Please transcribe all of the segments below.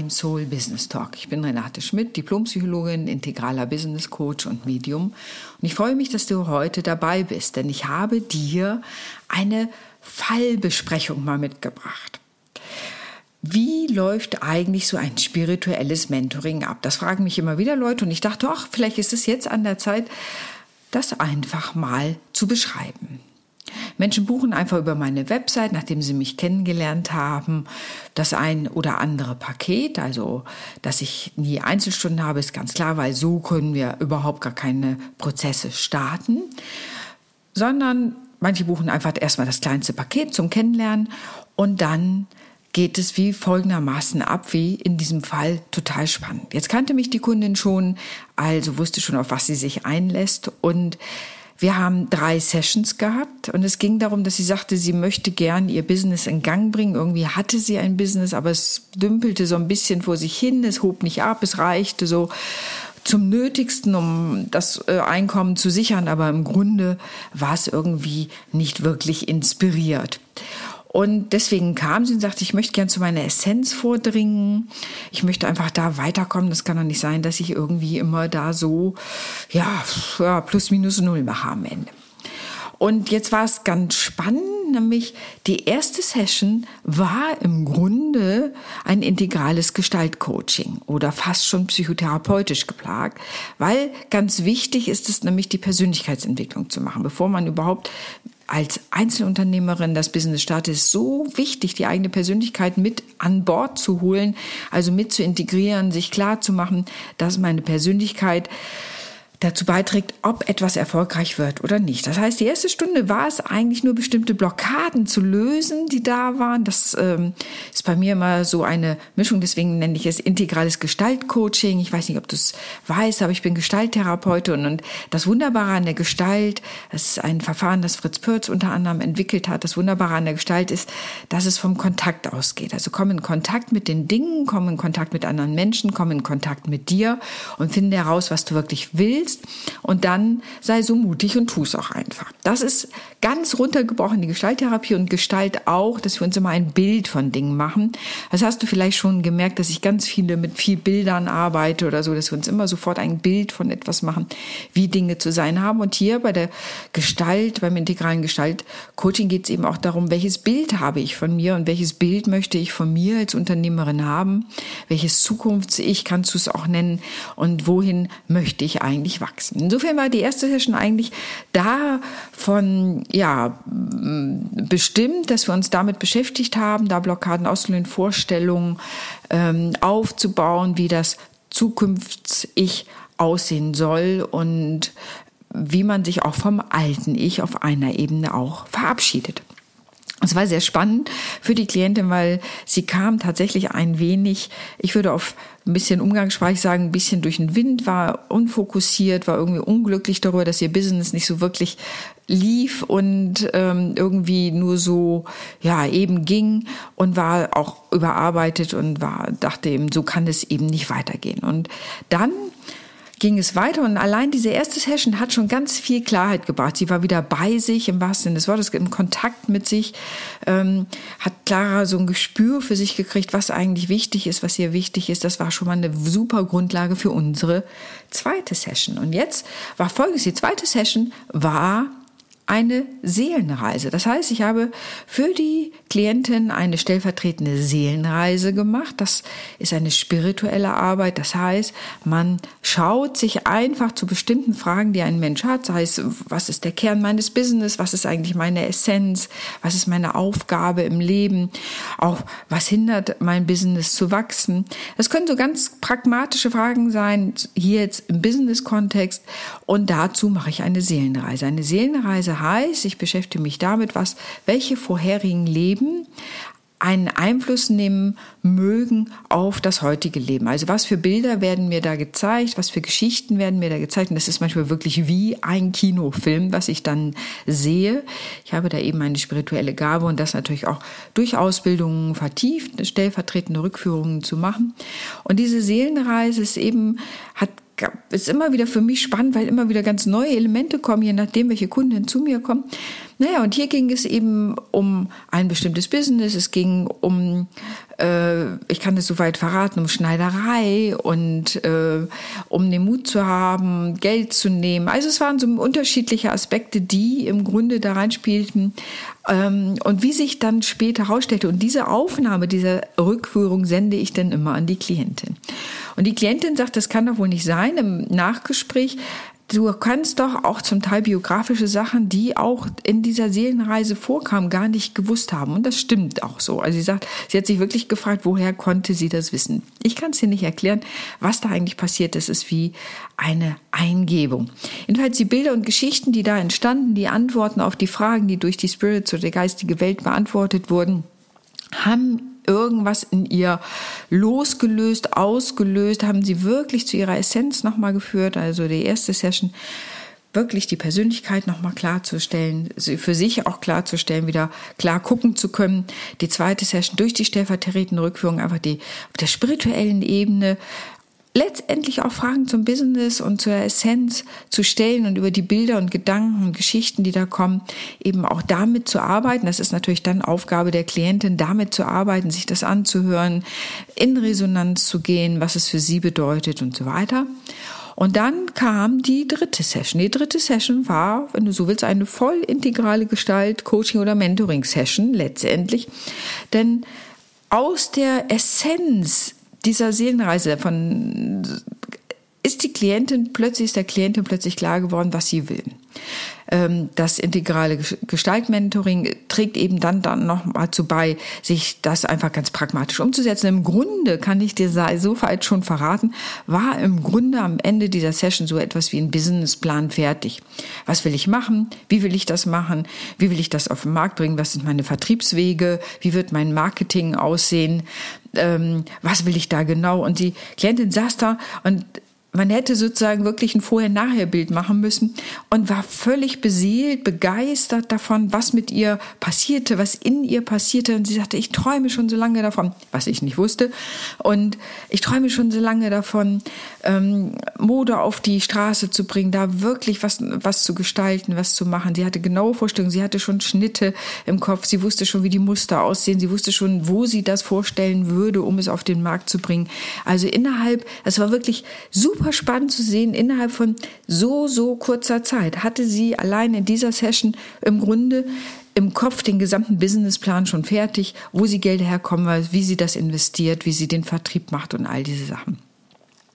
Beim Soul Business Talk. Ich bin Renate Schmidt, Diplompsychologin, integraler Business Coach und Medium. Und ich freue mich, dass du heute dabei bist, denn ich habe dir eine Fallbesprechung mal mitgebracht. Wie läuft eigentlich so ein spirituelles Mentoring ab? Das fragen mich immer wieder Leute und ich dachte, ach, vielleicht ist es jetzt an der Zeit, das einfach mal zu beschreiben. Menschen buchen einfach über meine Website, nachdem sie mich kennengelernt haben, das ein oder andere Paket. Also, dass ich nie Einzelstunden habe, ist ganz klar, weil so können wir überhaupt gar keine Prozesse starten, sondern manche buchen einfach erstmal das kleinste Paket zum Kennenlernen und dann geht es wie folgendermaßen ab, wie in diesem Fall total spannend. Jetzt kannte mich die Kundin schon, also wusste schon, auf was sie sich einlässt und wir haben drei Sessions gehabt und es ging darum, dass sie sagte, sie möchte gern ihr Business in Gang bringen. Irgendwie hatte sie ein Business, aber es dümpelte so ein bisschen vor sich hin, es hob nicht ab, es reichte so zum Nötigsten, um das äh, Einkommen zu sichern, aber im Grunde war es irgendwie nicht wirklich inspiriert. Und deswegen kam sie und sagte, ich möchte gern zu meiner Essenz vordringen. Ich möchte einfach da weiterkommen. Das kann doch nicht sein, dass ich irgendwie immer da so, ja, ja plus minus null mache am Ende. Und jetzt war es ganz spannend, nämlich die erste Session war im Grunde ein integrales Gestaltcoaching oder fast schon psychotherapeutisch geplagt, weil ganz wichtig ist es nämlich die Persönlichkeitsentwicklung zu machen, bevor man überhaupt als Einzelunternehmerin das Business startet, ist so wichtig, die eigene Persönlichkeit mit an Bord zu holen, also mit zu integrieren, sich klar zu machen, dass meine Persönlichkeit dazu beiträgt, ob etwas erfolgreich wird oder nicht. Das heißt, die erste Stunde war es eigentlich nur bestimmte Blockaden zu lösen, die da waren. Das ähm, ist bei mir immer so eine Mischung, deswegen nenne ich es integrales Gestaltcoaching. Ich weiß nicht, ob du es weißt, aber ich bin Gestalttherapeutin und das Wunderbare an der Gestalt, das ist ein Verfahren, das Fritz Pürz unter anderem entwickelt hat. Das Wunderbare an der Gestalt ist, dass es vom Kontakt ausgeht. Also komm in Kontakt mit den Dingen, komm in Kontakt mit anderen Menschen, komm in Kontakt mit dir und finde heraus, was du wirklich willst willst. Und dann sei so mutig und tu es auch einfach. Das ist ganz runtergebrochen die Gestalttherapie und Gestalt auch, dass wir uns immer ein Bild von Dingen machen. Das hast du vielleicht schon gemerkt, dass ich ganz viele mit viel Bildern arbeite oder so, dass wir uns immer sofort ein Bild von etwas machen, wie Dinge zu sein haben. Und hier bei der Gestalt, beim integralen Gestaltcoaching geht es eben auch darum, welches Bild habe ich von mir und welches Bild möchte ich von mir als Unternehmerin haben, welches Zukunfts-Ich kannst du es auch nennen und wohin möchte ich eigentlich wachsen. Insofern war die erste Session eigentlich davon, ja, bestimmt, dass wir uns damit beschäftigt haben, da Blockaden auszulösen, Vorstellungen ähm, aufzubauen, wie das Zukunfts-Ich aussehen soll und wie man sich auch vom alten Ich auf einer Ebene auch verabschiedet. Es war sehr spannend für die Klientin, weil sie kam tatsächlich ein wenig, ich würde auf ein bisschen umgangssprachlich sagen, ein bisschen durch den Wind, war unfokussiert, war irgendwie unglücklich darüber, dass ihr Business nicht so wirklich lief und ähm, irgendwie nur so ja eben ging und war auch überarbeitet und war dachte eben, so kann es eben nicht weitergehen. Und dann ging es weiter und allein diese erste Session hat schon ganz viel Klarheit gebracht. Sie war wieder bei sich im wahrsten Sinne des Wortes, im Kontakt mit sich, ähm, hat Clara so ein Gespür für sich gekriegt, was eigentlich wichtig ist, was ihr wichtig ist. Das war schon mal eine super Grundlage für unsere zweite Session. Und jetzt war folgendes, die zweite Session war eine Seelenreise. Das heißt, ich habe für die Klientin eine stellvertretende Seelenreise gemacht. Das ist eine spirituelle Arbeit. Das heißt, man schaut sich einfach zu bestimmten Fragen, die ein Mensch hat. Sei es, was ist der Kern meines Business? Was ist eigentlich meine Essenz? Was ist meine Aufgabe im Leben? Auch was hindert mein Business zu wachsen? Das können so ganz pragmatische Fragen sein, hier jetzt im Business-Kontext. Und dazu mache ich eine Seelenreise. Eine Seelenreise heißt, ich beschäftige mich damit, was, welche vorherigen Leben einen Einfluss nehmen mögen auf das heutige Leben. Also was für Bilder werden mir da gezeigt, was für Geschichten werden mir da gezeigt. Und das ist manchmal wirklich wie ein Kinofilm, was ich dann sehe. Ich habe da eben eine spirituelle Gabe und das natürlich auch durch Ausbildungen vertieft, stellvertretende Rückführungen zu machen. Und diese Seelenreise ist eben, hat ist immer wieder für mich spannend, weil immer wieder ganz neue Elemente kommen, je nachdem, welche Kunden zu mir kommen. Naja, und hier ging es eben um ein bestimmtes Business. Es ging um äh, ich kann das soweit verraten, um Schneiderei und äh, um den Mut zu haben, Geld zu nehmen. Also es waren so unterschiedliche Aspekte, die im Grunde da reinspielten. Ähm, und wie sich dann später herausstellte, und diese Aufnahme dieser Rückführung sende ich dann immer an die Klientin. Und die Klientin sagt, das kann doch wohl nicht sein. Im Nachgespräch du kannst doch auch zum Teil biografische Sachen, die auch in dieser Seelenreise vorkamen, gar nicht gewusst haben. Und das stimmt auch so. Also sie sagt, sie hat sich wirklich gefragt, woher konnte sie das wissen? Ich kann es dir nicht erklären, was da eigentlich passiert. Es ist wie eine Eingebung. Jedenfalls die Bilder und Geschichten, die da entstanden, die Antworten auf die Fragen, die durch die Spirits oder die geistige Welt beantwortet wurden, haben irgendwas in ihr losgelöst, ausgelöst, haben sie wirklich zu ihrer Essenz nochmal geführt. Also die erste Session wirklich die Persönlichkeit nochmal klarzustellen, für sich auch klarzustellen, wieder klar gucken zu können. Die zweite Session durch die stellvertretende Rückführung einfach die auf der spirituellen Ebene letztendlich auch Fragen zum Business und zur Essenz zu stellen und über die Bilder und Gedanken und Geschichten, die da kommen, eben auch damit zu arbeiten. Das ist natürlich dann Aufgabe der Klientin, damit zu arbeiten, sich das anzuhören, in Resonanz zu gehen, was es für sie bedeutet und so weiter. Und dann kam die dritte Session. Die dritte Session war, wenn du so willst, eine voll integrale Gestalt, Coaching oder Mentoring Session letztendlich. Denn aus der Essenz dieser Seelenreise von ist die Klientin plötzlich ist der Klientin plötzlich klar geworden, was sie will. Ähm, das integrale Gestaltmentoring trägt eben dann, dann noch mal zu bei, sich das einfach ganz pragmatisch umzusetzen. Im Grunde kann ich dir so weit schon verraten, war im Grunde am Ende dieser Session so etwas wie ein Businessplan fertig. Was will ich machen? Wie will ich das machen? Wie will ich das auf den Markt bringen? Was sind meine Vertriebswege? Wie wird mein Marketing aussehen? Ähm, was will ich da genau? Und die Klientin saß da und man hätte sozusagen wirklich ein Vorher-Nachher-Bild machen müssen und war völlig beseelt, begeistert davon, was mit ihr passierte, was in ihr passierte. Und sie sagte, ich träume schon so lange davon, was ich nicht wusste. Und ich träume schon so lange davon, ähm, Mode auf die Straße zu bringen, da wirklich was, was zu gestalten, was zu machen. Sie hatte genaue Vorstellungen, sie hatte schon Schnitte im Kopf, sie wusste schon, wie die Muster aussehen, sie wusste schon, wo sie das vorstellen würde, um es auf den Markt zu bringen. Also innerhalb, es war wirklich super super spannend zu sehen, innerhalb von so, so kurzer Zeit hatte sie allein in dieser Session im Grunde im Kopf den gesamten Businessplan schon fertig, wo sie Gelder herkommen, wie sie das investiert, wie sie den Vertrieb macht und all diese Sachen.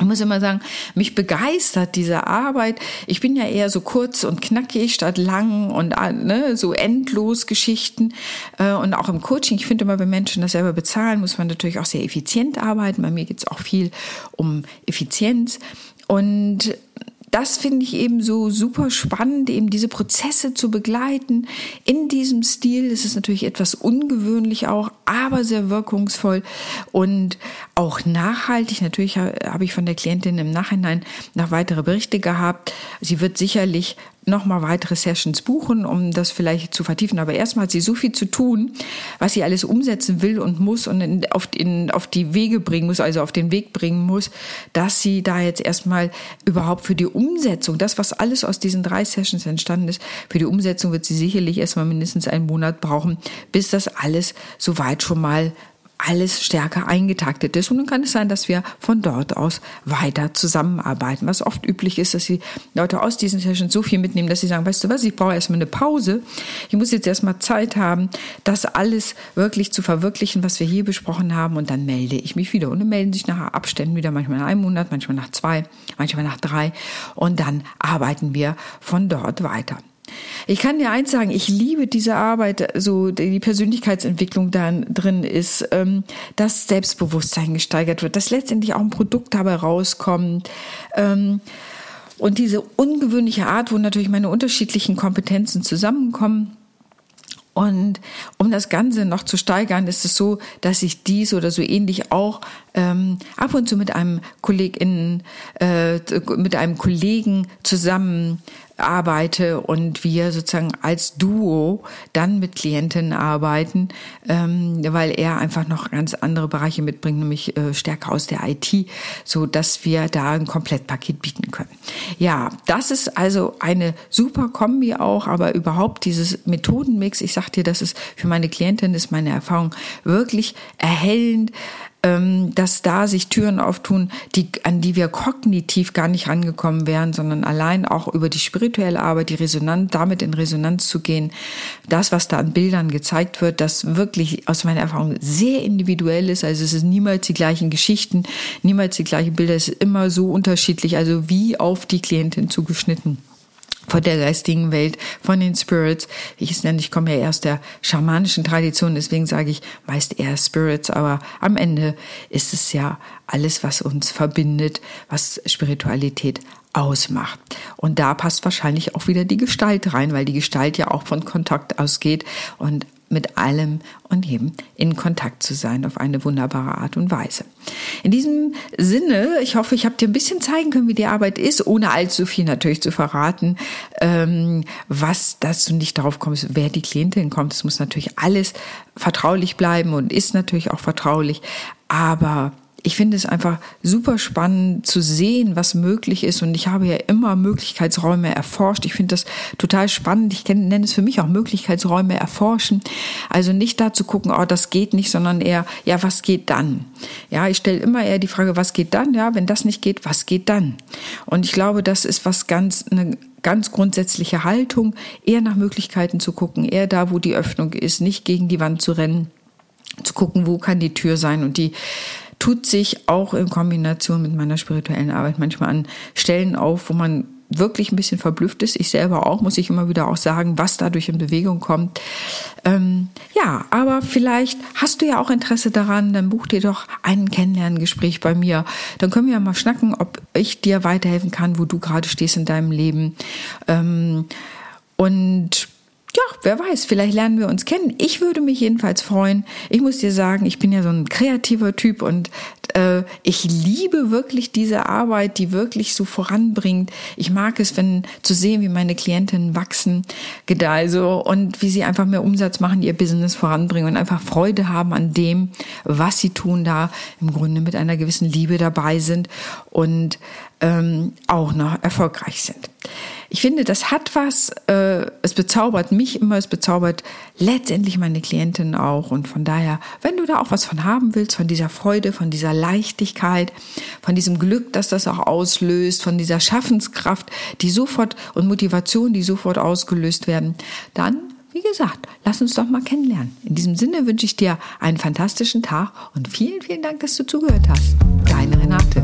Ich muss immer sagen, mich begeistert diese Arbeit. Ich bin ja eher so kurz und knackig statt lang und ne, so endlos Geschichten. Äh, und auch im Coaching, ich finde immer, wenn Menschen das selber bezahlen, muss man natürlich auch sehr effizient arbeiten. Bei mir geht es auch viel um Effizienz. Und das finde ich eben so super spannend, eben diese Prozesse zu begleiten in diesem Stil. Das ist natürlich etwas ungewöhnlich auch, aber sehr wirkungsvoll und auch nachhaltig. Natürlich habe ich von der Klientin im Nachhinein noch weitere Berichte gehabt. Sie wird sicherlich nochmal weitere Sessions buchen, um das vielleicht zu vertiefen. Aber erstmal hat sie so viel zu tun, was sie alles umsetzen will und muss und in, auf, in, auf die Wege bringen muss, also auf den Weg bringen muss, dass sie da jetzt erstmal überhaupt für die Umsetzung, das, was alles aus diesen drei Sessions entstanden ist, für die Umsetzung wird sie sicherlich erstmal mindestens einen Monat brauchen, bis das alles soweit schon mal alles stärker eingetaktet ist. Und dann kann es sein, dass wir von dort aus weiter zusammenarbeiten. Was oft üblich ist, dass die Leute aus diesen Sessions so viel mitnehmen, dass sie sagen, weißt du was, ich brauche erstmal eine Pause. Ich muss jetzt erstmal Zeit haben, das alles wirklich zu verwirklichen, was wir hier besprochen haben. Und dann melde ich mich wieder. Und dann melden sich nach Abständen wieder, manchmal nach einem Monat, manchmal nach zwei, manchmal nach drei. Und dann arbeiten wir von dort weiter. Ich kann dir eins sagen, ich liebe diese Arbeit, so die Persönlichkeitsentwicklung da drin ist, ähm, dass Selbstbewusstsein gesteigert wird, dass letztendlich auch ein Produkt dabei rauskommt. Ähm, und diese ungewöhnliche Art, wo natürlich meine unterschiedlichen Kompetenzen zusammenkommen. Und um das Ganze noch zu steigern, ist es so, dass ich dies oder so ähnlich auch ähm, ab und zu mit einem Kollegin, äh, mit einem Kollegen zusammen arbeite und wir sozusagen als Duo dann mit Klientinnen arbeiten, ähm, weil er einfach noch ganz andere Bereiche mitbringt, nämlich äh, stärker aus der IT, so dass wir da ein Komplettpaket bieten können. Ja, das ist also eine super Kombi auch, aber überhaupt dieses Methodenmix, ich sag dir, das ist für meine Klientin, ist meine Erfahrung wirklich erhellend dass da sich Türen auftun, die, an die wir kognitiv gar nicht rangekommen wären, sondern allein auch über die spirituelle Arbeit, die Resonanz, damit in Resonanz zu gehen. Das, was da an Bildern gezeigt wird, das wirklich aus meiner Erfahrung sehr individuell ist. Also es ist niemals die gleichen Geschichten, niemals die gleichen Bilder. Es ist immer so unterschiedlich, also wie auf die Klientin zugeschnitten von der geistigen Welt, von den Spirits. Wie ich es nenne, ich komme ja aus der schamanischen Tradition, deswegen sage ich meist eher Spirits, aber am Ende ist es ja alles, was uns verbindet, was Spiritualität ausmacht. Und da passt wahrscheinlich auch wieder die Gestalt rein, weil die Gestalt ja auch von Kontakt ausgeht und mit allem und jedem in Kontakt zu sein auf eine wunderbare Art und Weise. In diesem Sinne, ich hoffe, ich habe dir ein bisschen zeigen können, wie die Arbeit ist, ohne allzu viel natürlich zu verraten, ähm, was, dass du nicht darauf kommst, wer die Klientin kommt. Es muss natürlich alles vertraulich bleiben und ist natürlich auch vertraulich, aber ich finde es einfach super spannend zu sehen, was möglich ist. Und ich habe ja immer Möglichkeitsräume erforscht. Ich finde das total spannend. Ich nenne es für mich auch Möglichkeitsräume erforschen. Also nicht da zu gucken, oh, das geht nicht, sondern eher, ja, was geht dann? Ja, ich stelle immer eher die Frage, was geht dann? Ja, wenn das nicht geht, was geht dann? Und ich glaube, das ist was ganz, eine ganz grundsätzliche Haltung, eher nach Möglichkeiten zu gucken, eher da, wo die Öffnung ist, nicht gegen die Wand zu rennen, zu gucken, wo kann die Tür sein und die tut sich auch in Kombination mit meiner spirituellen Arbeit manchmal an Stellen auf, wo man wirklich ein bisschen verblüfft ist. Ich selber auch, muss ich immer wieder auch sagen, was dadurch in Bewegung kommt. Ähm, ja, aber vielleicht hast du ja auch Interesse daran, dann buch dir doch ein Kennenlerngespräch bei mir. Dann können wir ja mal schnacken, ob ich dir weiterhelfen kann, wo du gerade stehst in deinem Leben. Ähm, und ja, wer weiß, vielleicht lernen wir uns kennen. Ich würde mich jedenfalls freuen. Ich muss dir sagen, ich bin ja so ein kreativer Typ und äh, ich liebe wirklich diese Arbeit, die wirklich so voranbringt. Ich mag es, wenn zu sehen, wie meine Klientinnen wachsen, gedeihen so und wie sie einfach mehr Umsatz machen, ihr Business voranbringen und einfach Freude haben an dem, was sie tun, da im Grunde mit einer gewissen Liebe dabei sind und ähm, auch noch erfolgreich sind. Ich finde, das hat was, äh, es bezaubert mich immer, es bezaubert letztendlich meine Klientin auch. Und von daher, wenn du da auch was von haben willst, von dieser Freude, von dieser Leichtigkeit, von diesem Glück, dass das auch auslöst, von dieser Schaffenskraft, die sofort und Motivation, die sofort ausgelöst werden, dann wie gesagt, lass uns doch mal kennenlernen. In diesem Sinne wünsche ich dir einen fantastischen Tag und vielen, vielen Dank, dass du zugehört hast. Deine Renate.